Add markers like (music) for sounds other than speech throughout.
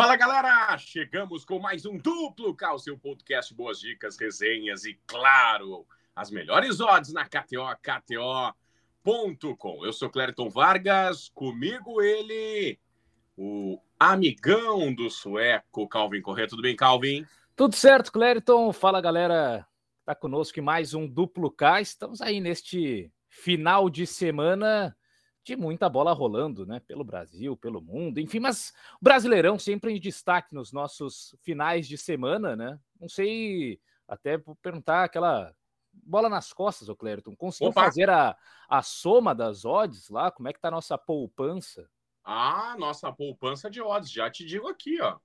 Fala galera, chegamos com mais um duplo K, seu podcast, boas dicas, resenhas e, claro, as melhores odds na KTO, KTO.com. Eu sou Clériton Vargas, comigo ele, o amigão do sueco, Calvin Corrêa. Tudo bem, Calvin? Tudo certo, Clériton. Fala galera, tá conosco em mais um duplo K. Estamos aí neste final de semana de muita bola rolando, né? Pelo Brasil, pelo mundo, enfim, mas o Brasileirão sempre em destaque nos nossos finais de semana, né? Não sei, até perguntar aquela bola nas costas, o Clériton. Conseguiu Opa. fazer a, a soma das odds lá? Como é que tá a nossa poupança? Ah, nossa poupança de odds, já te digo aqui, ó.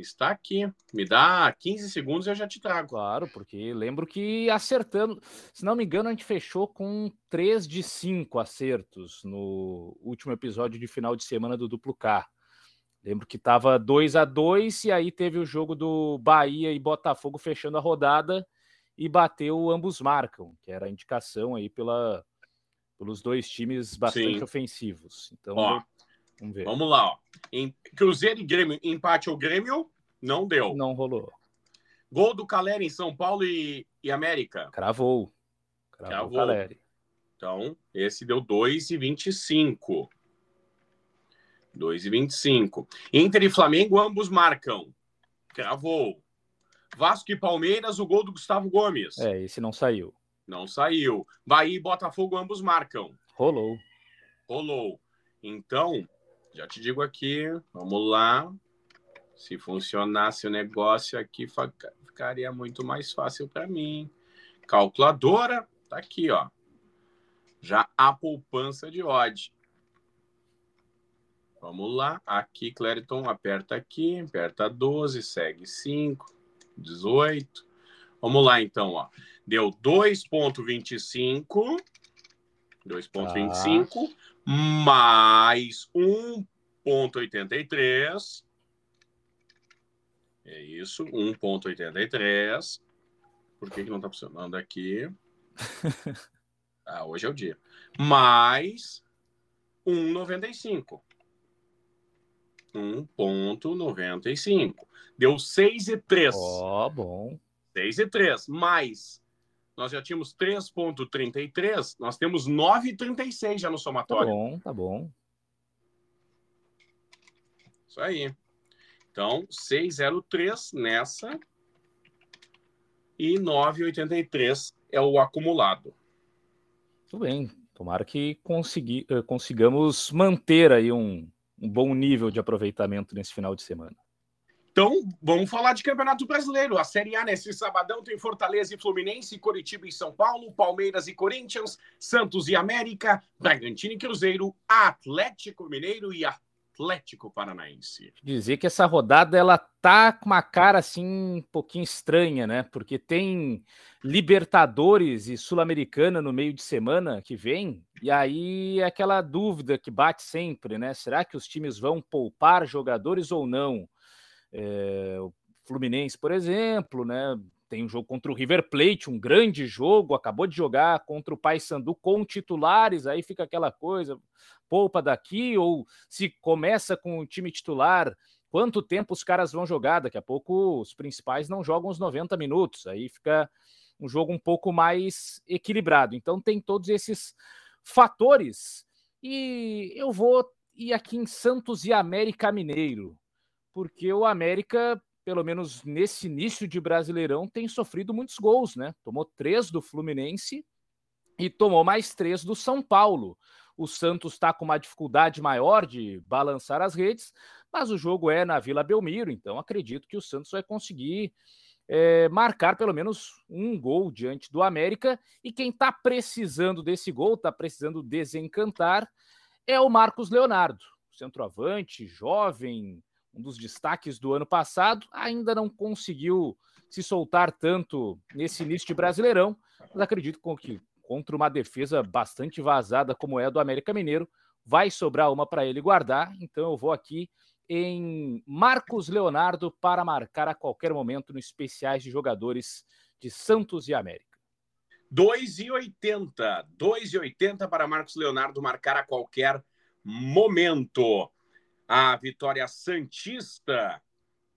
Está aqui. Me dá 15 segundos e eu já te trago. Claro, porque lembro que acertando, se não me engano, a gente fechou com 3 de 5 acertos no último episódio de final de semana do Duplo K. Lembro que estava 2 a 2 e aí teve o jogo do Bahia e Botafogo fechando a rodada e bateu ambos marcam, que era a indicação aí pela, pelos dois times bastante Sim. ofensivos. Então, Ó, Vamos ver. Vamos lá. Ó. Em, Cruzeiro e Grêmio, empate ao Grêmio, não deu. Não rolou. Gol do Caleri em São Paulo e, e América. Cravou. Cravou, Cravou. Caleri. Então, esse deu 2,25. 2,25. Inter e Flamengo, ambos marcam. Cravou. Vasco e Palmeiras, o gol do Gustavo Gomes. É, esse não saiu. Não saiu. Bahia e Botafogo, ambos marcam. Rolou. Rolou. Então, já te digo aqui, vamos lá. Se funcionasse o negócio aqui, ficaria muito mais fácil para mim. Calculadora, tá aqui, ó. Já a poupança de odd. Vamos lá. Aqui, Clériton, aperta aqui, aperta 12, segue 5, 18. Vamos lá, então, ó. Deu 2,25. 2,25 ah. mais 1,83. É isso, 1,83. Por que, que não está funcionando aqui? (laughs) ah, hoje é o dia. Mais 1,95. 1,95. Deu 6,3. Ó, oh, bom. 6,3. Mais nós já tínhamos 3,33, nós temos 9,36 já no somatório. Tá bom, tá bom. Isso aí. Então, 6,03 nessa e 9,83 é o acumulado. Tudo bem. Tomara que consegui, eh, consigamos manter aí um, um bom nível de aproveitamento nesse final de semana. Então, vamos falar de Campeonato Brasileiro. A Série A nesse sabadão tem Fortaleza e Fluminense, Coritiba e São Paulo, Palmeiras e Corinthians, Santos e América, Bragantino e Cruzeiro, Atlético Mineiro e Atlético Paranaense. Dizer que essa rodada ela tá com uma cara assim um pouquinho estranha, né? Porque tem Libertadores e Sul-Americana no meio de semana que vem, e aí é aquela dúvida que bate sempre, né? Será que os times vão poupar jogadores ou não? É, o Fluminense, por exemplo, né? Tem um jogo contra o River Plate, um grande jogo, acabou de jogar contra o Paysandu com titulares, aí fica aquela coisa, poupa daqui, ou se começa com o time titular, quanto tempo os caras vão jogar? Daqui a pouco os principais não jogam os 90 minutos, aí fica um jogo um pouco mais equilibrado. Então tem todos esses fatores. E eu vou ir aqui em Santos e América Mineiro porque o América, pelo menos nesse início de Brasileirão, tem sofrido muitos gols, né? Tomou três do Fluminense e tomou mais três do São Paulo. O Santos está com uma dificuldade maior de balançar as redes, mas o jogo é na Vila Belmiro, então acredito que o Santos vai conseguir é, marcar pelo menos um gol diante do América. E quem está precisando desse gol, está precisando desencantar, é o Marcos Leonardo, centroavante, jovem, um dos destaques do ano passado, ainda não conseguiu se soltar tanto nesse início de Brasileirão, mas acredito que contra uma defesa bastante vazada como é a do América Mineiro, vai sobrar uma para ele guardar, então eu vou aqui em Marcos Leonardo para marcar a qualquer momento no especiais de jogadores de Santos e América. 2,80. 2,80 para Marcos Leonardo marcar a qualquer momento. A vitória Santista,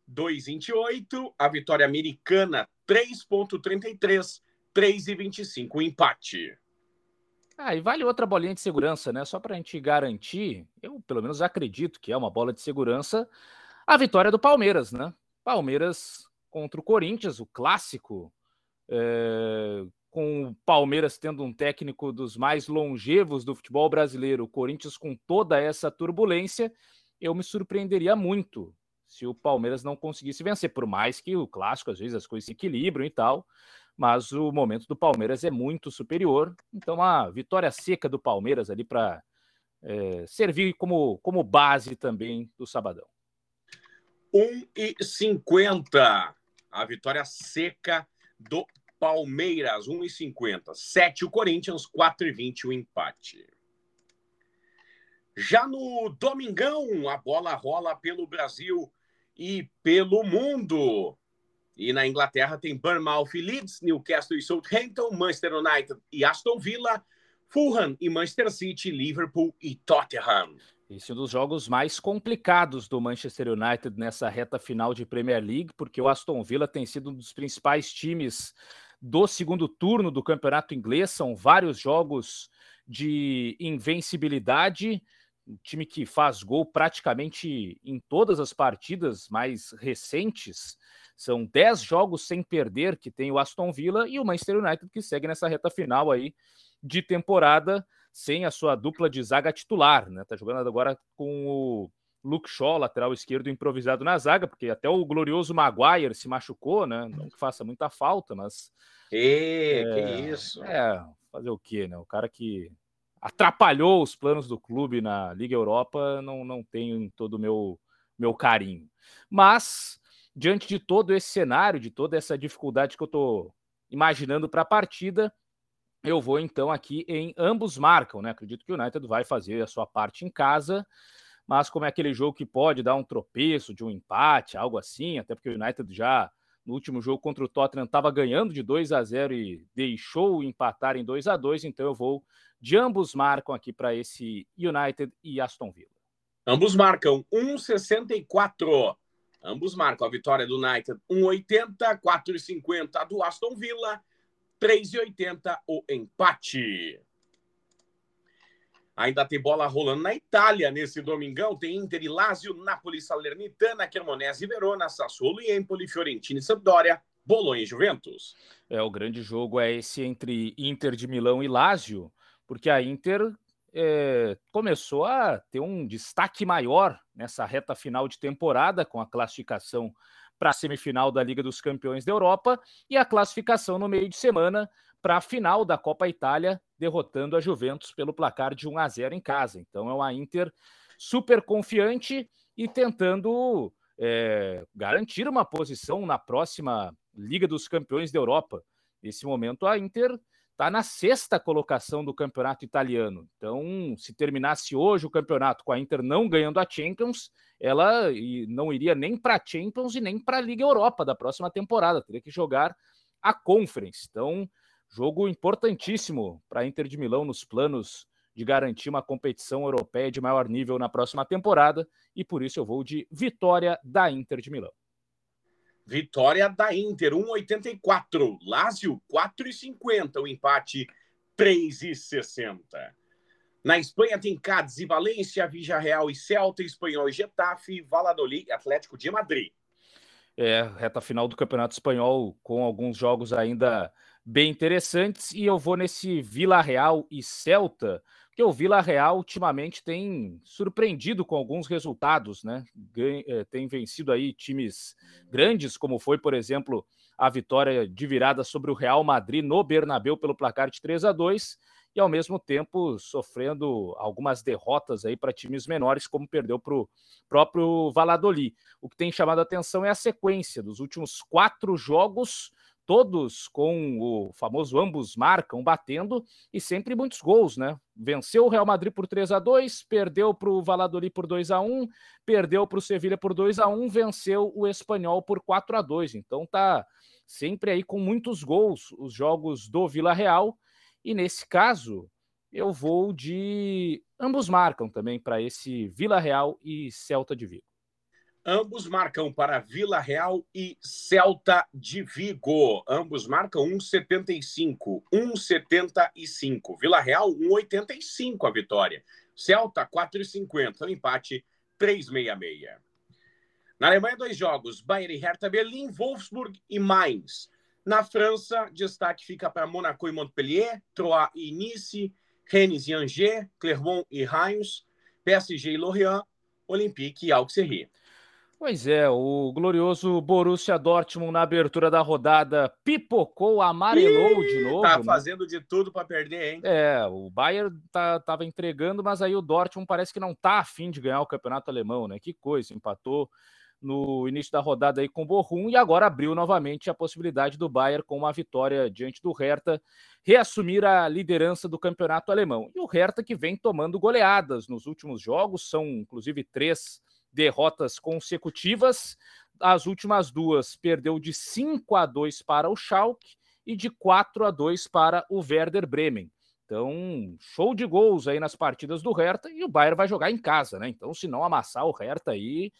2,28. A vitória Americana, 3,33. 3,25. O empate. Ah, e vale outra bolinha de segurança, né? Só para a gente garantir, eu pelo menos acredito que é uma bola de segurança, a vitória do Palmeiras, né? Palmeiras contra o Corinthians, o clássico, é, com o Palmeiras tendo um técnico dos mais longevos do futebol brasileiro, o Corinthians com toda essa turbulência, eu me surpreenderia muito se o Palmeiras não conseguisse vencer, por mais que o clássico, às vezes, as coisas se equilibram e tal mas o momento do Palmeiras é muito superior. Então, a vitória seca do Palmeiras ali para é, servir como, como base também do sabadão. 1,50. A vitória seca do Palmeiras, 1,50. 7 o Corinthians, 4,20 o empate. Já no domingão, a bola rola pelo Brasil e pelo mundo. E na Inglaterra tem Bournemouth e Leeds, Newcastle e Southampton, Manchester United e Aston Villa, Fulham e Manchester City, Liverpool e Tottenham. Esse é um dos jogos mais complicados do Manchester United nessa reta final de Premier League, porque o Aston Villa tem sido um dos principais times do segundo turno do campeonato inglês. São vários jogos de invencibilidade. Um time que faz gol praticamente em todas as partidas mais recentes. São 10 jogos sem perder que tem o Aston Villa e o Manchester United que segue nessa reta final aí de temporada sem a sua dupla de zaga titular, né? Tá jogando agora com o Luke Shaw, lateral esquerdo improvisado na zaga, porque até o glorioso Maguire se machucou, né? Não que faça muita falta, mas e, é, que isso. É, fazer o quê, né? O cara que atrapalhou os planos do clube na Liga Europa, não, não tenho todo o meu, meu carinho. Mas diante de todo esse cenário, de toda essa dificuldade que eu estou imaginando para a partida, eu vou então aqui em ambos marcam, né? Acredito que o United vai fazer a sua parte em casa, mas como é aquele jogo que pode dar um tropeço de um empate, algo assim, até porque o United já no último jogo contra o Tottenham estava ganhando de 2 a 0 e deixou empatar em 2 a 2, então eu vou de ambos marcam aqui para esse United e Aston Villa. Ambos marcam 1,64. Ambos marcam a vitória do United 1,80, 4,50 do Aston Villa, 3,80 o empate. Ainda tem bola rolando na Itália nesse domingão. Tem Inter e Lazio, Napoli, Salernitana, Cremonese e Verona, Sassuolo e Empoli, Fiorentina e Sampdoria, Bolonha e Juventus. É, o grande jogo é esse entre Inter de Milão e Lazio, porque a Inter é, começou a ter um destaque maior nessa reta final de temporada, com a classificação para a semifinal da Liga dos Campeões da Europa e a classificação no meio de semana para a final da Copa Itália, derrotando a Juventus pelo placar de 1 a 0 em casa. Então é uma Inter super confiante e tentando é, garantir uma posição na próxima Liga dos Campeões da Europa. Nesse momento, a Inter está na sexta colocação do campeonato italiano. Então, se terminasse hoje o campeonato com a Inter não ganhando a Champions, ela não iria nem para a Champions e nem para a Liga Europa da próxima temporada. Teria que jogar a Conference. Então, jogo importantíssimo para a Inter de Milão nos planos de garantir uma competição europeia de maior nível na próxima temporada. E por isso eu vou de vitória da Inter de Milão. Vitória da Inter, 1,84. Lazio, 4,50. O empate, 3,60. Na Espanha tem Cádiz e Valência, Real e Celta, Espanhol e Getafe, Valladolid e Atlético de Madrid. É, reta final do Campeonato Espanhol com alguns jogos ainda bem interessantes e eu vou nesse Vila Real e Celta, porque o Vila Real ultimamente tem surpreendido com alguns resultados, né? Eh, tem vencido aí times grandes, como foi, por exemplo, a vitória de virada sobre o Real Madrid no Bernabéu pelo placar de 3 a 2 e ao mesmo tempo sofrendo algumas derrotas aí para times menores, como perdeu para o próprio Valladolid. O que tem chamado a atenção é a sequência dos últimos quatro jogos todos com o famoso ambos marcam, batendo, e sempre muitos gols, né? Venceu o Real Madrid por 3 a 2 perdeu para o Valladolid por 2 a 1 perdeu para o Sevilha por 2 a 1 venceu o Espanhol por 4 a 2 Então tá sempre aí com muitos gols os jogos do Vila Real, e nesse caso eu vou de ambos marcam também para esse Vila Real e Celta de Vigo. Ambos marcam para Vila Real e Celta de Vigo. Ambos marcam 1,75. 1,75. Vila Real, 1,85 a vitória. Celta, 4,50. O empate, 3,66. Na Alemanha, dois jogos: Bayern e Hertha Berlim, Wolfsburg e Mainz. Na França, destaque fica para Monaco e Montpellier, Troyes e Nice, Rennes e Angers, Clermont e Reims, PSG e Lorient, Olympique e Auxerre. Pois é, o glorioso Borussia Dortmund na abertura da rodada pipocou, amarelou Ih, de novo. Tá né? fazendo de tudo para perder, hein? É, o Bayern tá, tava entregando, mas aí o Dortmund parece que não tá afim de ganhar o campeonato alemão, né? Que coisa, empatou no início da rodada aí com o Borrom e agora abriu novamente a possibilidade do Bayern com uma vitória diante do Hertha reassumir a liderança do campeonato alemão. E o Hertha que vem tomando goleadas nos últimos jogos, são inclusive três derrotas consecutivas. As últimas duas perdeu de 5 a 2 para o Schalke e de 4 a 2 para o Werder Bremen. Então, show de gols aí nas partidas do Hertha e o Bayern vai jogar em casa, né? Então, se não amassar o Hertha aí,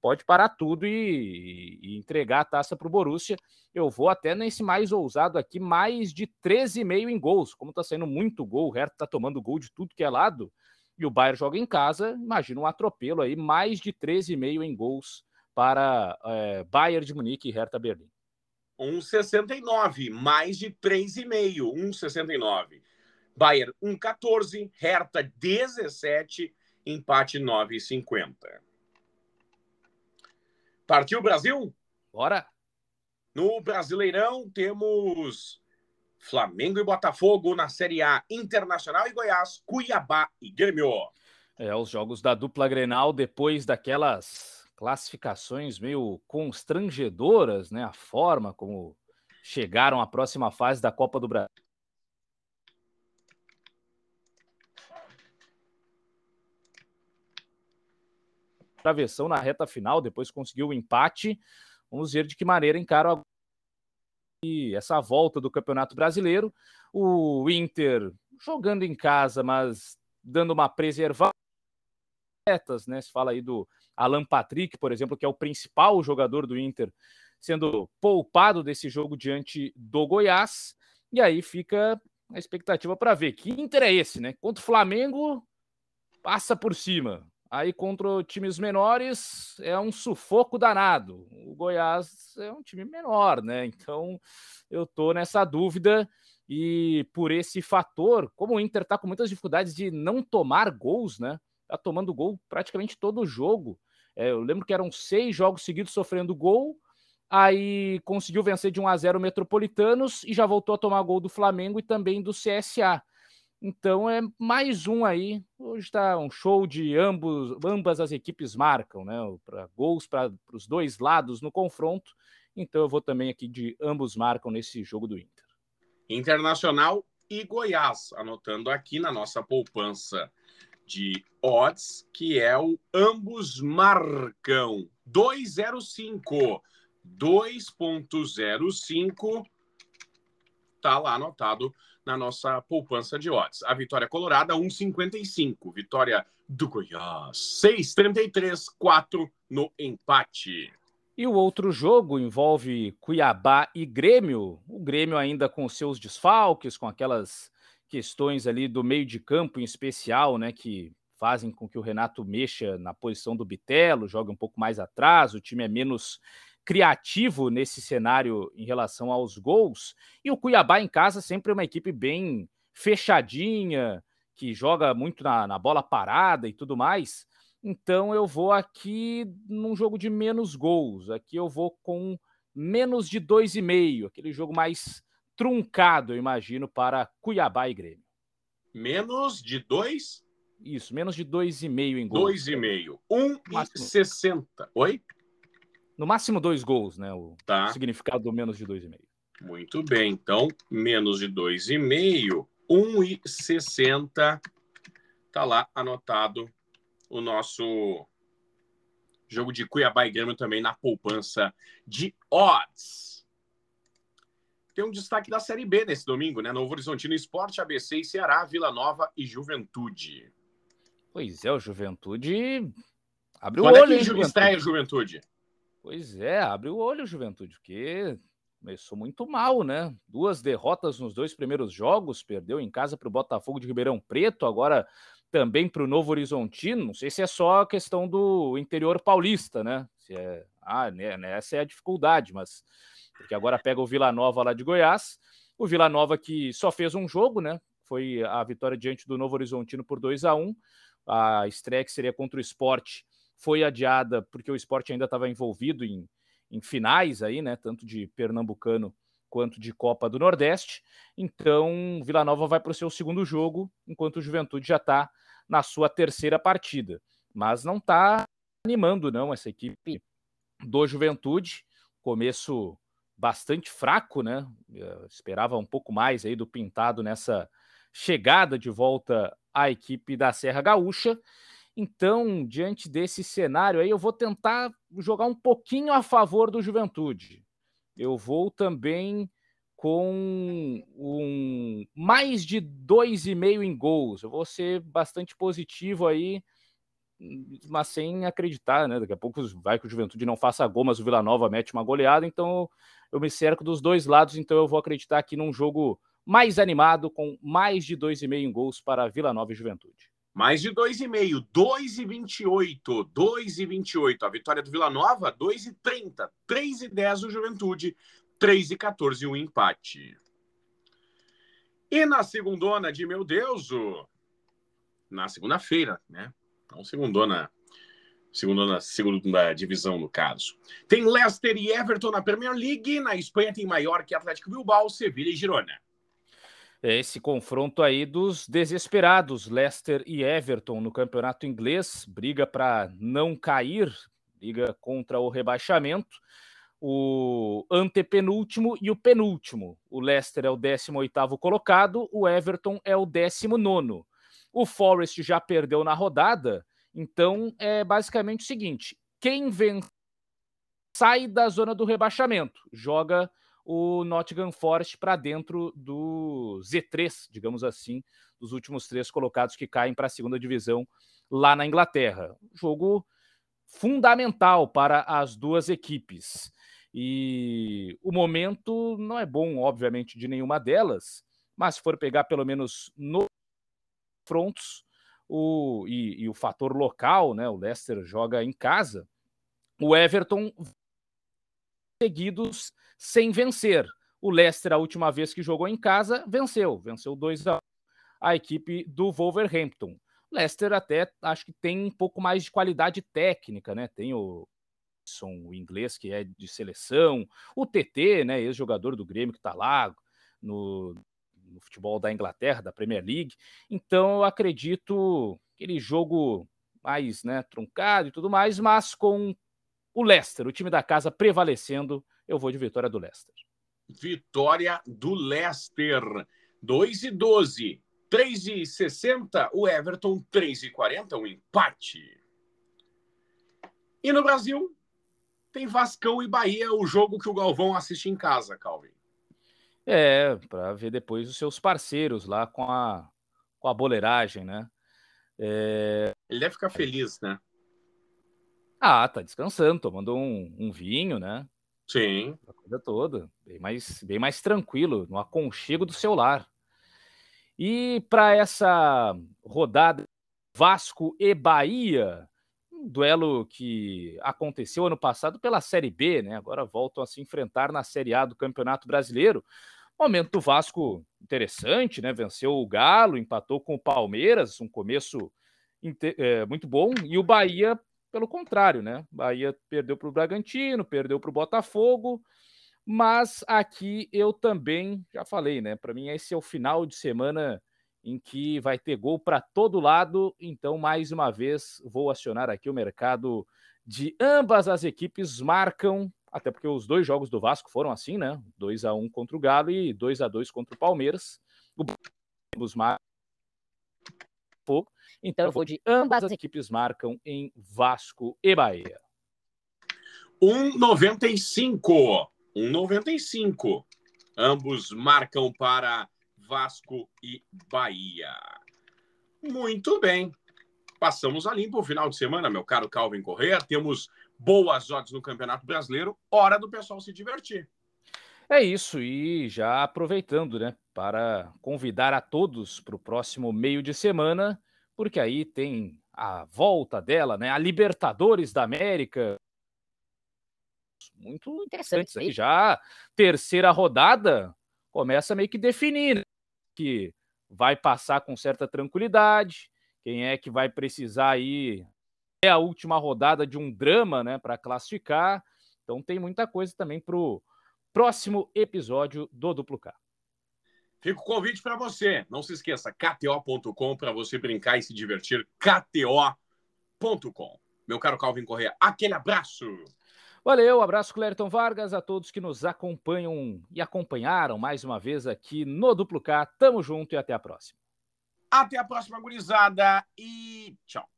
pode parar tudo e, e entregar a taça para o Borussia. Eu vou até nesse mais ousado aqui, mais de 13,5 em gols. Como está saindo muito gol, o Hertha está tomando gol de tudo que é lado, e o Bayern joga em casa, imagina um atropelo aí, mais de 13,5 em gols para é, Bayern de Munique e Hertha Berlim. 1,69, mais de 3,5, 1,69. Bayern 1,14, Hertha 17, empate 9,50. Partiu Brasil? Bora! No Brasileirão temos Flamengo e Botafogo na Série A, Internacional e Goiás, Cuiabá e Grêmio. É, os jogos da dupla Grenal depois daquelas classificações meio constrangedoras, né? A forma como chegaram à próxima fase da Copa do Brasil. travessão na reta final, depois conseguiu o empate. Vamos ver de que maneira encara essa volta do Campeonato Brasileiro. O Inter jogando em casa, mas dando uma preservada. Né? Se fala aí do Alan Patrick, por exemplo, que é o principal jogador do Inter, sendo poupado desse jogo diante do Goiás. E aí fica a expectativa para ver que Inter é esse, né? Contra o Flamengo, passa por cima. Aí contra times menores é um sufoco danado. O Goiás é um time menor, né? Então eu tô nessa dúvida e por esse fator, como o Inter tá com muitas dificuldades de não tomar gols, né? Tá tomando gol praticamente todo jogo. É, eu lembro que eram seis jogos seguidos sofrendo gol, aí conseguiu vencer de 1 a 0 o Metropolitanos e já voltou a tomar gol do Flamengo e também do CSA. Então é mais um aí. Hoje está um show de ambos, ambas as equipes marcam, né? Para gols para os dois lados no confronto. Então eu vou também aqui de ambos marcam nesse jogo do Inter. Internacional e Goiás, anotando aqui na nossa poupança de odds, que é o ambos marcam 205. 2.05 tá lá anotado na nossa poupança de odds. A vitória colorada, 1,55. Vitória do Goiás, 6,33, 4 no empate. E o outro jogo envolve Cuiabá e Grêmio. O Grêmio ainda com seus desfalques, com aquelas questões ali do meio de campo em especial, né, que fazem com que o Renato mexa na posição do Bitelo, joga um pouco mais atrás, o time é menos criativo nesse cenário em relação aos gols. E o Cuiabá em casa sempre é uma equipe bem fechadinha, que joga muito na, na bola parada e tudo mais. Então eu vou aqui num jogo de menos gols. Aqui eu vou com menos de dois e meio, aquele jogo mais truncado, eu imagino, para Cuiabá e Grêmio. Menos de dois? Isso, menos de dois e meio em gols. Dois e meio. Um e sessenta. Oi? No máximo dois gols, né? O tá. significado do menos de dois e meio. Muito bem, então menos de dois e meio, um e sessenta, tá lá anotado o nosso jogo de Cuiabá e Grêmio também na poupança de odds. Tem um destaque da Série B nesse domingo, né? Novo Horizontino Esporte, ABC e Ceará, Vila Nova e Juventude. Pois é, o Juventude abre Quando o é olho, que hein, estreia Juventude? Pois é, abre o olho, Juventude, porque começou muito mal, né? Duas derrotas nos dois primeiros jogos, perdeu em casa para o Botafogo de Ribeirão Preto, agora também para o Novo Horizontino. Não sei se é só a questão do interior paulista, né? Se é, ah, né, né, essa é a dificuldade, mas porque agora pega o Vila Nova lá de Goiás, o Vila Nova que só fez um jogo, né? Foi a vitória diante do Novo Horizontino por 2 a 1 A estreia que seria contra o esporte foi adiada porque o esporte ainda estava envolvido em, em finais aí, né? Tanto de Pernambucano quanto de Copa do Nordeste. Então, Vila Nova vai para o seu segundo jogo, enquanto o Juventude já está na sua terceira partida. Mas não está animando, não, essa equipe do Juventude. Começo bastante fraco, né? Eu esperava um pouco mais aí do Pintado nessa chegada de volta à equipe da Serra Gaúcha. Então, diante desse cenário aí, eu vou tentar jogar um pouquinho a favor do Juventude. Eu vou também com um mais de dois e meio em gols. Eu vou ser bastante positivo aí, mas sem acreditar, né? Daqui a pouco vai que o Juventude não faça gol, mas o Vila Nova mete uma goleada, então eu me cerco dos dois lados, então eu vou acreditar aqui num jogo mais animado, com mais de dois e meio em gols para Vila Nova e Juventude. Mais de 2,5, 2,28, 2,28. A vitória do Vila Nova, 2,30, 3,10 do Juventude, 3,14 o empate. E na segundona de meu Deus, o... na segunda-feira, né? Não segundona, segundona, segunda divisão no caso. Tem Leicester e Everton na Premier League, na Espanha tem Mallorca e Atlético Bilbao, Sevilha e Girona. É esse confronto aí dos desesperados, Leicester e Everton no campeonato inglês, briga para não cair, briga contra o rebaixamento. O antepenúltimo e o penúltimo. O Leicester é o 18º colocado, o Everton é o 19º. O Forest já perdeu na rodada, então é basicamente o seguinte: quem vence sai da zona do rebaixamento, joga o Nottingham Forest para dentro do Z3, digamos assim, dos últimos três colocados que caem para a segunda divisão lá na Inglaterra. Jogo fundamental para as duas equipes. E o momento não é bom, obviamente, de nenhuma delas, mas se for pegar pelo menos no frontos o, e, e o fator local, né? O Leicester joga em casa, o Everton seguidos sem vencer. O Leicester, a última vez que jogou em casa, venceu. Venceu 2 a 1 a equipe do Wolverhampton. Leicester até acho que tem um pouco mais de qualidade técnica, né? Tem o o inglês que é de seleção, o TT, né, ex-jogador do Grêmio que está lá no, no, futebol da Inglaterra, da Premier League. Então eu acredito aquele jogo mais, né, truncado e tudo mais, mas com o Leicester, o time da casa prevalecendo, eu vou de vitória do Leicester. Vitória do Leicester. 2 e 12. 3 e 60. O Everton, 3 e 40. Um empate. E no Brasil, tem Vascão e Bahia, o jogo que o Galvão assiste em casa, Calvin. É, para ver depois os seus parceiros lá com a, com a boleiragem, né? É... Ele deve ficar feliz, né? Ah, tá descansando, tomando um, um vinho, né? Sim. A coisa toda. Bem mais, bem mais tranquilo, no aconchego do seu lar. E para essa rodada Vasco e Bahia, um duelo que aconteceu ano passado pela Série B, né? Agora voltam a se enfrentar na Série A do Campeonato Brasileiro. Momento do Vasco interessante, né? Venceu o Galo, empatou com o Palmeiras, um começo é, muito bom. E o Bahia, pelo contrário, né? Bahia perdeu para o Bragantino, perdeu para o Botafogo. Mas aqui eu também já falei, né? Para mim, esse é o final de semana em que vai ter gol para todo lado. Então, mais uma vez, vou acionar aqui o mercado de ambas as equipes marcam, até porque os dois jogos do Vasco foram assim, né? 2 a 1 contra o Galo e 2 a 2 contra o Palmeiras. Os marcam então eu vou de ambas as equipes marcam em Vasco e Bahia. 1,95. 1,95. Ambos marcam para Vasco e Bahia. Muito bem. passamos a limpo o final de semana, meu caro Calvin Correa. Temos boas odds no Campeonato Brasileiro. Hora do pessoal se divertir. É isso, e já aproveitando, né, para convidar a todos para o próximo meio de semana, porque aí tem a volta dela, né, a Libertadores da América. Muito interessante isso aí. Já terceira rodada começa meio que definir né, que vai passar com certa tranquilidade, quem é que vai precisar aí é a última rodada de um drama, né, para classificar. Então tem muita coisa também para o próximo episódio do Duplo K. Fica o convite para você. Não se esqueça, kto.com para você brincar e se divertir. kto.com. Meu caro Calvin Correa, aquele abraço. Valeu, abraço Clériton Vargas, a todos que nos acompanham e acompanharam mais uma vez aqui no Duplo K. Tamo junto e até a próxima. Até a próxima, gurizada, e tchau.